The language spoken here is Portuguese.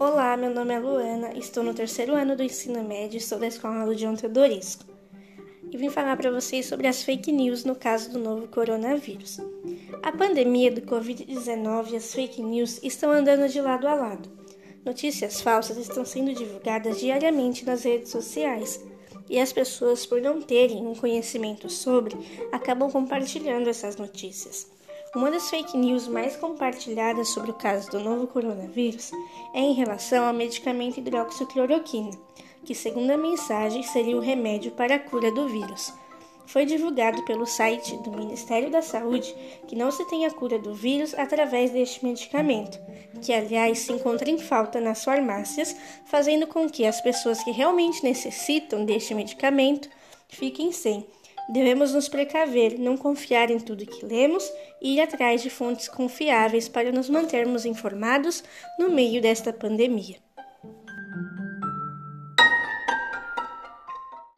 Olá, meu nome é Luana, estou no terceiro ano do ensino médio, estou da Escola Ludion Teodorisco. E vim falar para vocês sobre as fake news no caso do novo coronavírus. A pandemia do Covid-19 e as fake news estão andando de lado a lado. Notícias falsas estão sendo divulgadas diariamente nas redes sociais e as pessoas, por não terem um conhecimento sobre, acabam compartilhando essas notícias. Uma das fake news mais compartilhadas sobre o caso do novo coronavírus é em relação ao medicamento hidroxicloroquina, que, segundo a mensagem, seria o remédio para a cura do vírus. Foi divulgado pelo site do Ministério da Saúde que não se tem a cura do vírus através deste medicamento, que, aliás, se encontra em falta nas farmácias, fazendo com que as pessoas que realmente necessitam deste medicamento fiquem sem. Devemos nos precaver, não confiar em tudo que lemos e ir atrás de fontes confiáveis para nos mantermos informados no meio desta pandemia.